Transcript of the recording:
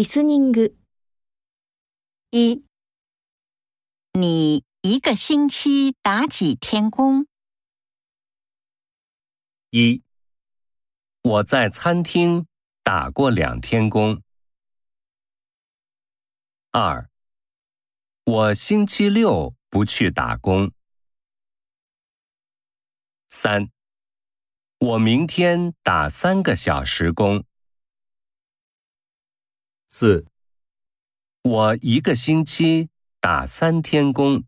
リスニング。一，你一个星期打几天工？一，我在餐厅打过两天工。二，我星期六不去打工。三，我明天打三个小时工。 四，我一个星期打三天工。